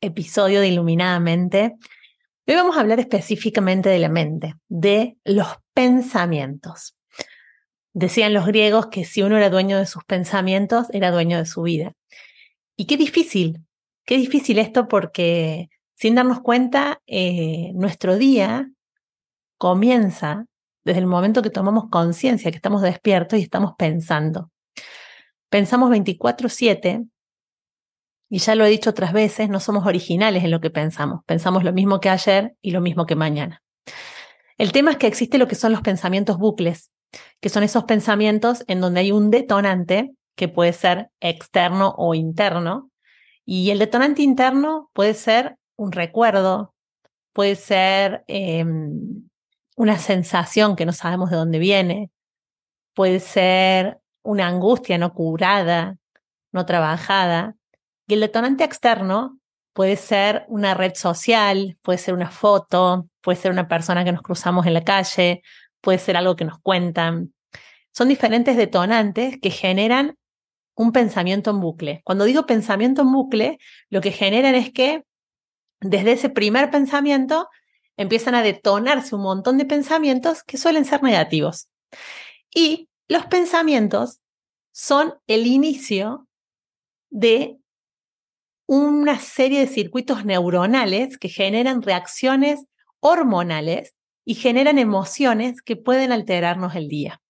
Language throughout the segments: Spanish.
episodio de Iluminadamente. Hoy vamos a hablar específicamente de la mente, de los pensamientos. Decían los griegos que si uno era dueño de sus pensamientos, era dueño de su vida. Y qué difícil, qué difícil esto porque sin darnos cuenta, eh, nuestro día comienza desde el momento que tomamos conciencia, que estamos despiertos y estamos pensando. Pensamos 24/7 y ya lo he dicho otras veces, no somos originales en lo que pensamos. Pensamos lo mismo que ayer y lo mismo que mañana. El tema es que existe lo que son los pensamientos bucles, que son esos pensamientos en donde hay un detonante que puede ser externo o interno. Y el detonante interno puede ser un recuerdo, puede ser em, una sensación que no sabemos de dónde viene, puede ser una angustia no curada, no trabajada, y el detonante externo puede ser una red social, puede ser una foto, puede ser una persona que nos cruzamos en la calle, puede ser algo que nos cuentan. Son diferentes detonantes que generan un pensamiento en bucle. Cuando digo pensamiento en bucle, lo que generan es que desde ese primer pensamiento empiezan a detonarse un montón de pensamientos que suelen ser negativos. Y los pensamientos son el inicio de una serie de circuitos neuronales que generan reacciones hormonales y generan emociones que pueden alterarnos el día.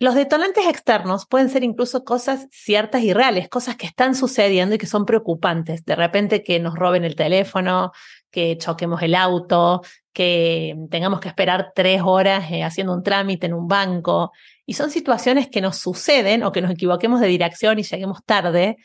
Los detonantes externos pueden ser incluso cosas ciertas y reales, cosas que están sucediendo y que son preocupantes. De repente que nos roben el teléfono, que choquemos el auto, que tengamos que esperar tres horas eh, haciendo un trámite en un banco. Y son situaciones que nos suceden o que nos equivoquemos de dirección y lleguemos tarde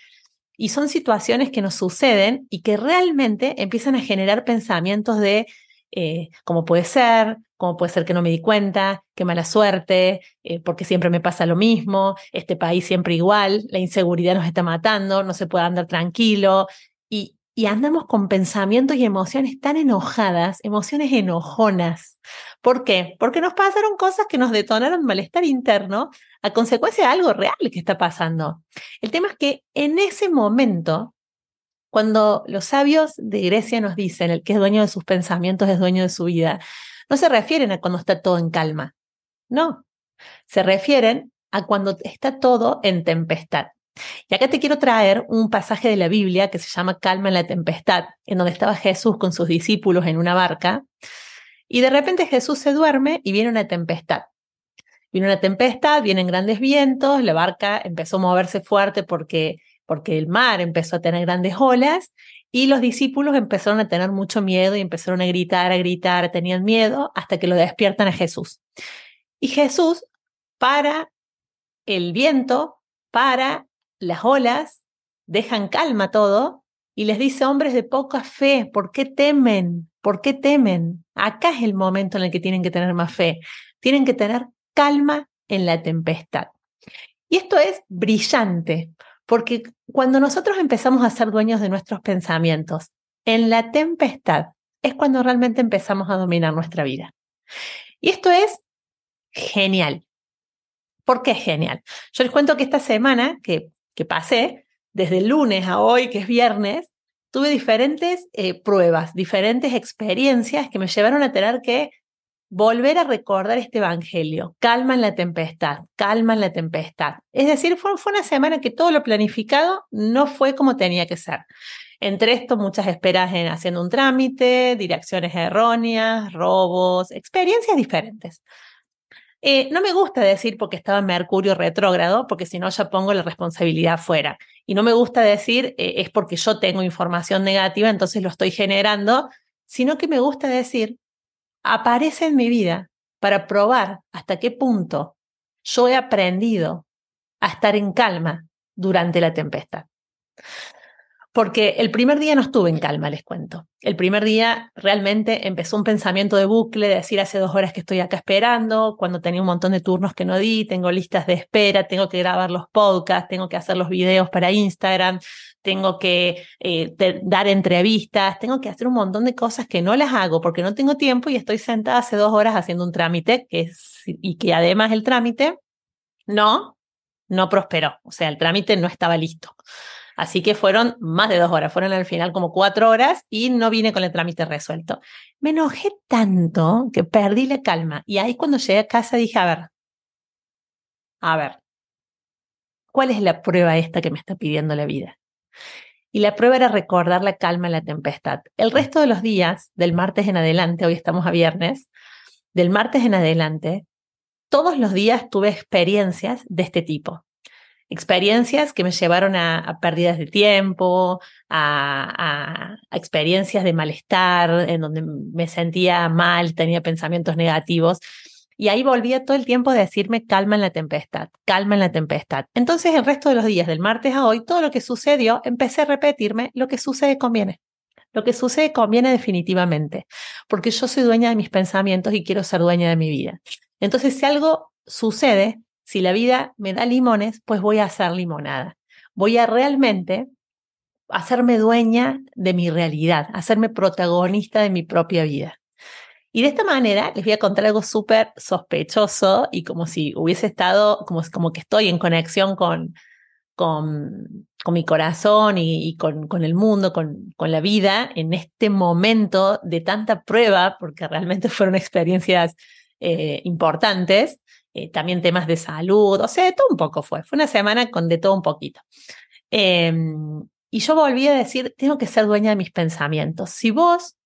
y son situaciones que nos suceden y que realmente empiezan a generar pensamientos de eh, cómo puede ser, cómo puede ser que no me di cuenta, qué mala suerte, eh, porque siempre me pasa lo mismo, este país siempre igual, la inseguridad nos está matando, no se puede andar tranquilo. Y, y andamos con pensamientos y emociones tan enojadas, emociones enojonas. ¿Por qué? Porque nos pasaron cosas que nos detonaron malestar interno a consecuencia de algo real que está pasando. El tema es que en ese momento, cuando los sabios de Grecia nos dicen el que es dueño de sus pensamientos es dueño de su vida, no se refieren a cuando está todo en calma. No, se refieren a cuando está todo en tempestad. Y acá te quiero traer un pasaje de la Biblia que se llama Calma en la tempestad, en donde estaba Jesús con sus discípulos en una barca, y de repente Jesús se duerme y viene una tempestad. Viene una tempestad, vienen grandes vientos, la barca empezó a moverse fuerte porque, porque el mar empezó a tener grandes olas y los discípulos empezaron a tener mucho miedo y empezaron a gritar, a gritar, tenían miedo hasta que lo despiertan a Jesús. Y Jesús para el viento, para las olas, dejan calma todo y les dice, hombres de poca fe, ¿por qué temen? ¿Por qué temen? Acá es el momento en el que tienen que tener más fe. Tienen que tener calma en la tempestad. Y esto es brillante, porque cuando nosotros empezamos a ser dueños de nuestros pensamientos, en la tempestad es cuando realmente empezamos a dominar nuestra vida. Y esto es genial. ¿Por qué es genial? Yo les cuento que esta semana que que pasé, desde el lunes a hoy, que es viernes, tuve diferentes eh, pruebas, diferentes experiencias que me llevaron a tener que volver a recordar este Evangelio. Calma en la tempestad, calma en la tempestad. Es decir, fue, fue una semana que todo lo planificado no fue como tenía que ser. Entre esto, muchas esperas en haciendo un trámite, direcciones erróneas, robos, experiencias diferentes. Eh, no me gusta decir porque estaba Mercurio retrógrado, porque si no ya pongo la responsabilidad fuera. Y no me gusta decir eh, es porque yo tengo información negativa, entonces lo estoy generando, sino que me gusta decir, aparece en mi vida para probar hasta qué punto yo he aprendido a estar en calma durante la tempestad. Porque el primer día no estuve en calma, les cuento. El primer día realmente empezó un pensamiento de bucle, de decir hace dos horas que estoy acá esperando, cuando tenía un montón de turnos que no di, tengo listas de espera, tengo que grabar los podcasts, tengo que hacer los videos para Instagram, tengo que eh, dar entrevistas, tengo que hacer un montón de cosas que no las hago porque no tengo tiempo y estoy sentada hace dos horas haciendo un trámite que es, y que además el trámite no, no prosperó. O sea, el trámite no estaba listo. Así que fueron más de dos horas, fueron al final como cuatro horas y no vine con el trámite resuelto. Me enojé tanto que perdí la calma y ahí cuando llegué a casa dije, a ver, a ver, ¿cuál es la prueba esta que me está pidiendo la vida? Y la prueba era recordar la calma en la tempestad. El resto de los días, del martes en adelante, hoy estamos a viernes, del martes en adelante, todos los días tuve experiencias de este tipo experiencias que me llevaron a, pérdidas de tiempo, a, experiencias de malestar, en donde me sentía mal, tenía pensamientos negativos. Y ahí volvía todo el tiempo a decirme calma en la tempestad, calma en la tempestad. Entonces el resto de los días, del martes a hoy, todo lo que sucedió, empecé a repetirme, lo que sucede conviene. Lo que sucede conviene definitivamente, porque yo soy dueña de mis pensamientos y quiero ser dueña de mi vida. Entonces, si algo sucede, si la vida me da limones, pues voy a hacer limonada. Voy a realmente hacerme dueña de mi realidad, hacerme protagonista de mi propia vida. Y de esta manera les voy a contar algo súper sospechoso y como si hubiese estado, como, como que estoy en conexión con, con, con mi corazón y, con, con, el mundo, con, con la vida en este momento de tanta prueba, porque realmente fueron experiencias eh, importantes. Eh, también temas de salud, o sea, de todo un poco fue. Fue una semana con de todo un poquito. Em, y yo volví a decir, tengo que ser dueña de mis pensamientos. Si vos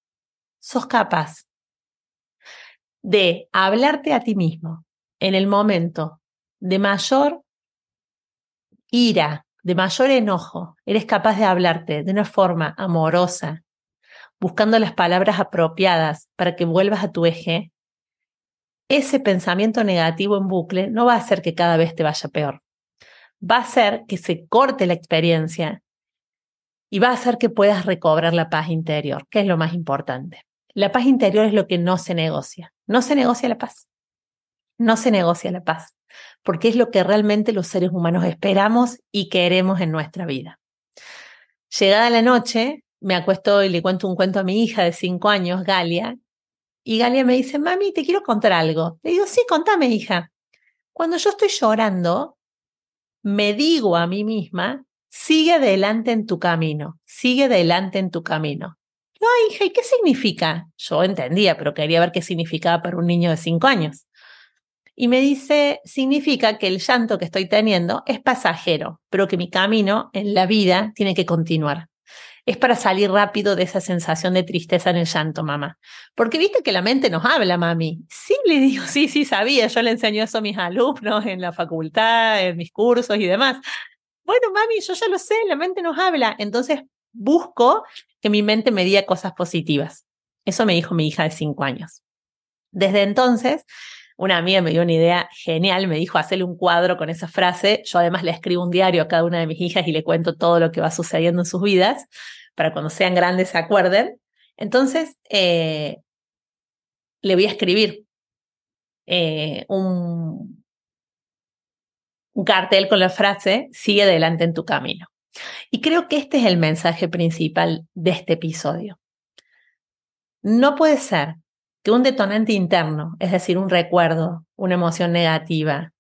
sos capaz de hablarte a ti mismo en el momento de mayor ira, de mayor enojo, eres capaz de hablarte de una forma amorosa, buscando las palabras apropiadas para que vuelvas a tu eje, ese pensamiento negativo en bucle no va a hacer que cada vez te vaya peor. Va a hacer que se corte la experiencia y va a hacer que puedas recobrar la paz interior, que es lo más importante. La paz interior es lo que no se negocia. No se negocia la paz. No se negocia la paz, porque es lo que realmente los seres humanos esperamos y queremos en nuestra vida. Llegada la noche, me acuesto y le cuento un cuento a mi hija de cinco años, Galia, y Galia me dice, mami, te quiero contar algo. Le digo, sí, contame, hija. Cuando yo estoy llorando, me digo a mí misma, sigue adelante en tu camino, sigue adelante en tu camino. No, hija, ¿y qué significa? Yo entendía, pero quería ver qué significaba para un niño de cinco años. Y me dice, significa que el llanto que estoy teniendo es pasajero, pero que mi camino en la vida tiene que continuar es para salir rápido de esa sensación de tristeza en el llanto, mamá. Porque viste que la mente nos habla, mami. Sí, le digo, sí, sí, sabía. Yo le enseño eso a mis alumnos en la facultad, en mis cursos y demás. Bueno, mami, yo ya lo sé, la mente nos habla. Entonces busco que mi mente me diga cosas positivas. Eso me dijo mi hija de cinco años. Desde entonces, una amiga me dio una idea genial, me dijo hacerle un cuadro con esa frase. Yo además le escribo un diario a cada una de mis hijas y le cuento todo lo que va sucediendo en sus vidas, para cuando sean grandes se acuerden. Entonces, eh, le voy a escribir eh, un, un cartel con la frase, sigue adelante en tu camino. Y creo que este es el mensaje principal de este episodio. No puede ser que un detonante interno, es decir, un recuerdo, una emoción negativa,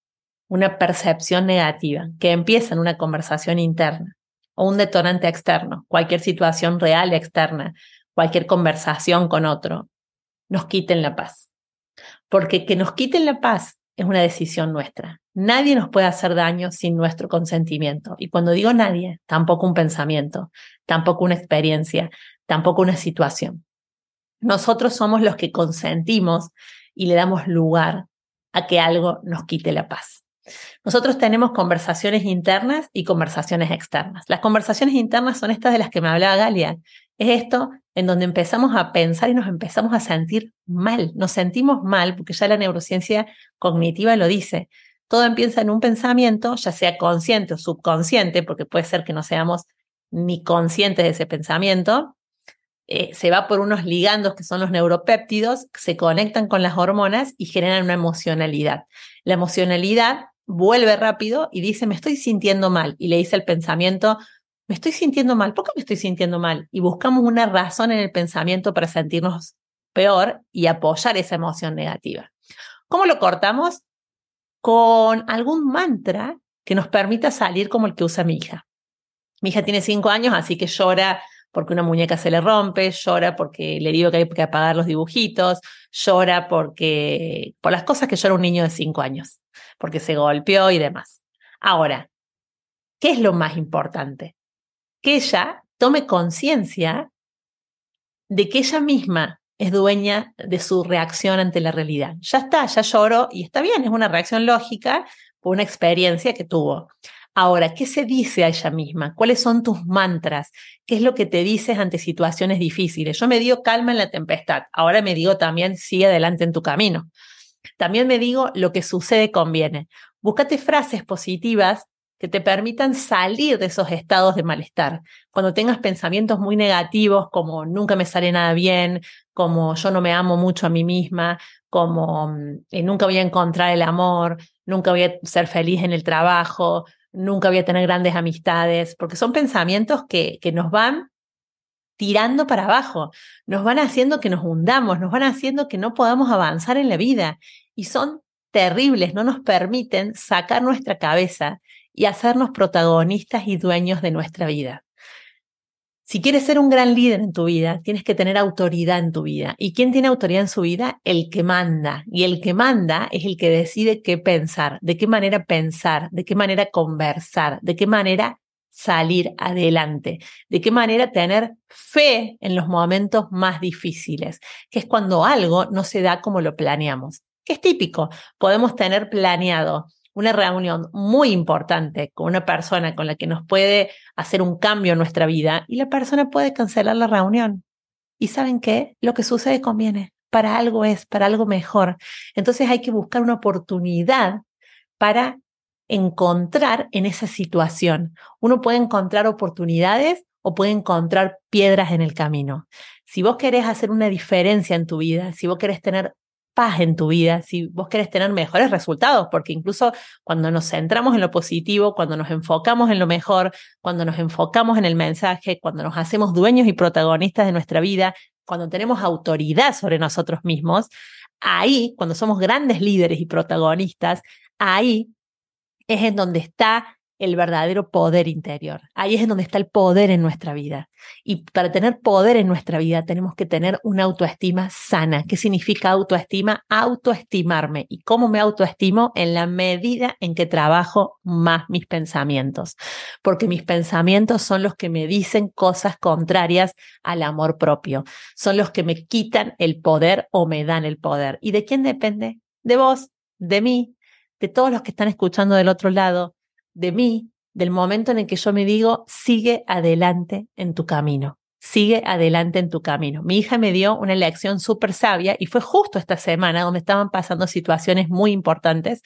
una percepción negativa, que empieza en una conversación interna, o un detonante externo, cualquier situación real externa, cualquier conversación con otro, nos quiten la paz. Porque que nos quiten la paz es una decisión nuestra. Nadie nos puede hacer daño sin nuestro consentimiento. Y cuando digo nadie, tampoco un pensamiento, tampoco una experiencia, tampoco una situación. Nosotros somos los que consentimos y le damos lugar a que algo nos quite la paz. Nosotros tenemos conversaciones internas y conversaciones externas. Las conversaciones internas son estas de las que me hablaba Galia. Es esto en donde empezamos a pensar y nos empezamos a sentir mal. Nos sentimos mal porque ya la neurociencia cognitiva lo dice. Todo empieza en un pensamiento, ya sea consciente o subconsciente, porque puede ser que no seamos ni conscientes de ese pensamiento, eh, se va por unos ligandos que son los neuropéptidos, se conectan con las hormonas y generan una emocionalidad. La emocionalidad vuelve rápido y dice, me estoy sintiendo mal. Y le dice el pensamiento, me estoy sintiendo mal. ¿Por qué me estoy sintiendo mal? Y buscamos una razón en el pensamiento para sentirnos peor y apoyar esa emoción negativa. ¿Cómo lo cortamos? Con algún mantra que nos permita salir como el que usa mi hija. Mi hija tiene cinco años, así que llora porque una muñeca se le rompe, llora porque le digo que hay que apagar los dibujitos, llora porque por las cosas que llora un niño de cinco años, porque se golpeó y demás. Ahora, ¿qué es lo más importante? Que ella tome conciencia de que ella misma es dueña de su reacción ante la realidad. Ya está, ya lloró y está bien, es una reacción lógica por una experiencia que tuvo. Ahora, ¿qué se dice a ella misma? ¿Cuáles son tus mantras? ¿Qué es lo que te dices ante situaciones difíciles? Yo me digo calma en la tempestad. Ahora me digo también sigue adelante en tu camino. También me digo lo que sucede conviene. Búscate frases positivas que te permitan salir de esos estados de malestar. Cuando tengas pensamientos muy negativos como nunca me sale nada bien, como yo no me amo mucho a mí misma, como mm, eh, nunca voy a encontrar el amor, nunca voy a ser feliz en el trabajo, nunca voy a tener grandes amistades, porque son pensamientos que, que nos van tirando para abajo, nos van haciendo que nos hundamos, nos van haciendo que no podamos avanzar en la vida y son terribles, no nos permiten sacar nuestra cabeza y hacernos protagonistas y dueños de nuestra vida. Si quieres ser un gran líder en tu vida, tienes que tener autoridad en tu vida. ¿Y quién tiene autoridad en su vida? El que manda. Y el que manda es el que decide qué pensar, de qué manera pensar, de qué manera conversar, de qué manera salir adelante, de qué manera tener fe en los momentos más difíciles, que es cuando algo no se da como lo planeamos, que es típico. Podemos tener planeado una reunión muy importante con una persona con la que nos puede hacer un cambio en nuestra vida y la persona puede cancelar la reunión. ¿Y saben qué? Lo que sucede conviene. Para algo es, para algo mejor. Entonces hay que buscar una oportunidad para encontrar en esa situación. Uno puede encontrar oportunidades o puede encontrar piedras en el camino. Si vos querés hacer una diferencia en tu vida, si vos querés tener paz en tu vida, si vos querés tener mejores resultados, porque incluso cuando nos centramos en lo positivo, cuando nos enfocamos en lo mejor, cuando nos enfocamos en el mensaje, cuando nos hacemos dueños y protagonistas de nuestra vida, cuando tenemos autoridad sobre nosotros mismos, ahí, cuando somos grandes líderes y protagonistas, ahí es en donde está el verdadero poder interior. Ahí es donde está el poder en nuestra vida. Y para tener poder en nuestra vida tenemos que tener una autoestima sana. ¿Qué significa autoestima? Autoestimarme. ¿Y cómo me autoestimo? En la medida en que trabajo más mis pensamientos. Porque mis pensamientos son los que me dicen cosas contrarias al amor propio. Son los que me quitan el poder o me dan el poder. ¿Y de quién depende? De vos, de mí, de todos los que están escuchando del otro lado, de mí, del momento en el que yo me digo, sigue adelante en tu camino, sigue adelante en tu camino. Mi hija me dio una lección súper sabia y fue justo esta semana donde estaban pasando situaciones muy importantes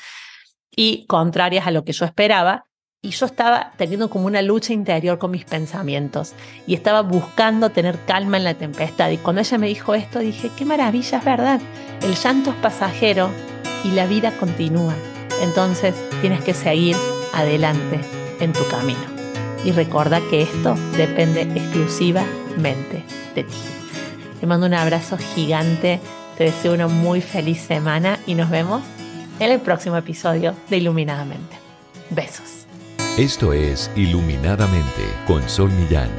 y contrarias a lo que yo esperaba. Y yo estaba teniendo como una lucha interior con mis pensamientos y estaba buscando tener calma en la tempestad. Y cuando ella me dijo esto, dije, qué maravilla, es verdad. El llanto es pasajero y la vida continúa. Entonces tienes que seguir adelante en tu camino. Y recuerda que esto depende exclusivamente de ti. Te mando un abrazo gigante, te deseo una muy feliz semana y nos vemos en el próximo episodio de Iluminadamente. Besos. Esto es Iluminadamente con Sol Millán.